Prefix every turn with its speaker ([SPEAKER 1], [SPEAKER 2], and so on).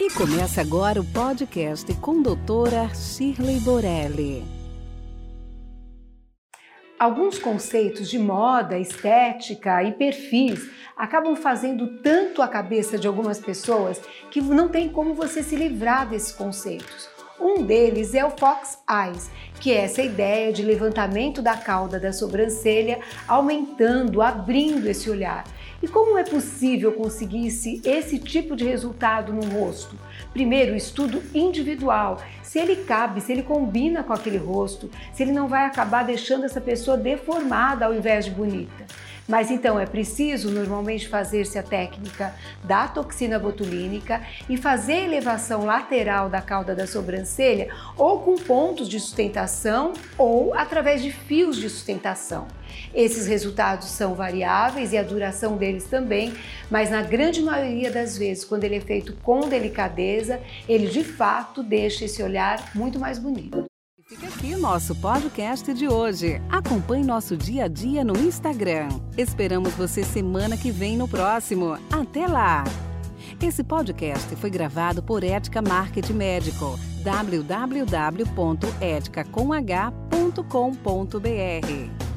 [SPEAKER 1] E começa agora o podcast com doutora Shirley Borelli.
[SPEAKER 2] Alguns conceitos de moda, estética e perfis acabam fazendo tanto a cabeça de algumas pessoas que não tem como você se livrar desses conceitos. Um deles é o Fox Eyes, que é essa ideia de levantamento da cauda da sobrancelha, aumentando, abrindo esse olhar. E como é possível conseguir esse tipo de resultado no rosto? Primeiro, estudo individual, se ele cabe, se ele combina com aquele rosto, se ele não vai acabar deixando essa pessoa deformada ao invés de bonita. Mas então é preciso normalmente fazer-se a técnica da toxina botulínica e fazer elevação lateral da cauda da sobrancelha ou com pontos de sustentação ou através de fios de sustentação. Esses resultados são variáveis e a duração deles também, mas na grande maioria das vezes, quando ele é feito com delicadeza, ele de fato deixa esse olhar muito mais bonito.
[SPEAKER 1] Fica aqui nosso podcast de hoje. Acompanhe nosso dia a dia no Instagram. Esperamos você semana que vem no próximo. Até lá! Esse podcast foi gravado por Ética Marketing Médico. www.eticacomh.com.br